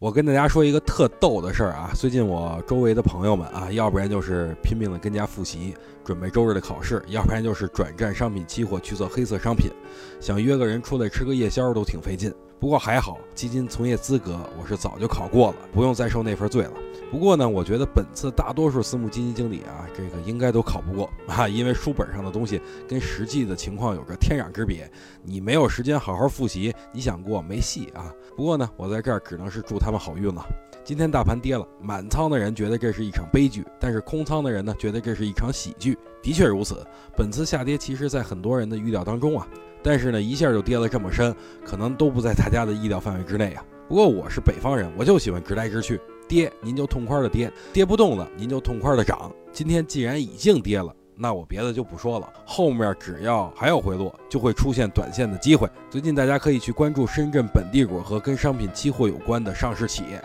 我跟大家说一个特逗的事儿啊，最近我周围的朋友们啊，要不然就是拼命的跟家复习，准备周日的考试，要不然就是转战商品期货去做黑色商品，想约个人出来吃个夜宵都挺费劲。不过还好，基金从业资格我是早就考过了，不用再受那份罪了。不过呢，我觉得本次大多数私募基金经理啊，这个应该都考不过啊，因为书本上的东西跟实际的情况有着天壤之别。你没有时间好好复习，你想过没戏啊。不过呢，我在这儿只能是祝他们好运了。今天大盘跌了，满仓的人觉得这是一场悲剧，但是空仓的人呢，觉得这是一场喜剧。的确如此，本次下跌其实在很多人的预料当中啊。但是呢，一下就跌了这么深，可能都不在大家的意料范围之内啊。不过我是北方人，我就喜欢直来直去，跌您就痛快的跌，跌不动了您就痛快的涨。今天既然已经跌了，那我别的就不说了，后面只要还有回落，就会出现短线的机会。最近大家可以去关注深圳本地股和跟商品期货有关的上市企业。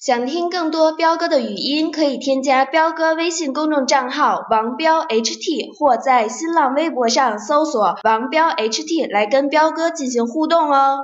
想听更多彪哥的语音，可以添加彪哥微信公众账号王彪 HT，或在新浪微博上搜索王彪 HT 来跟彪哥进行互动哦。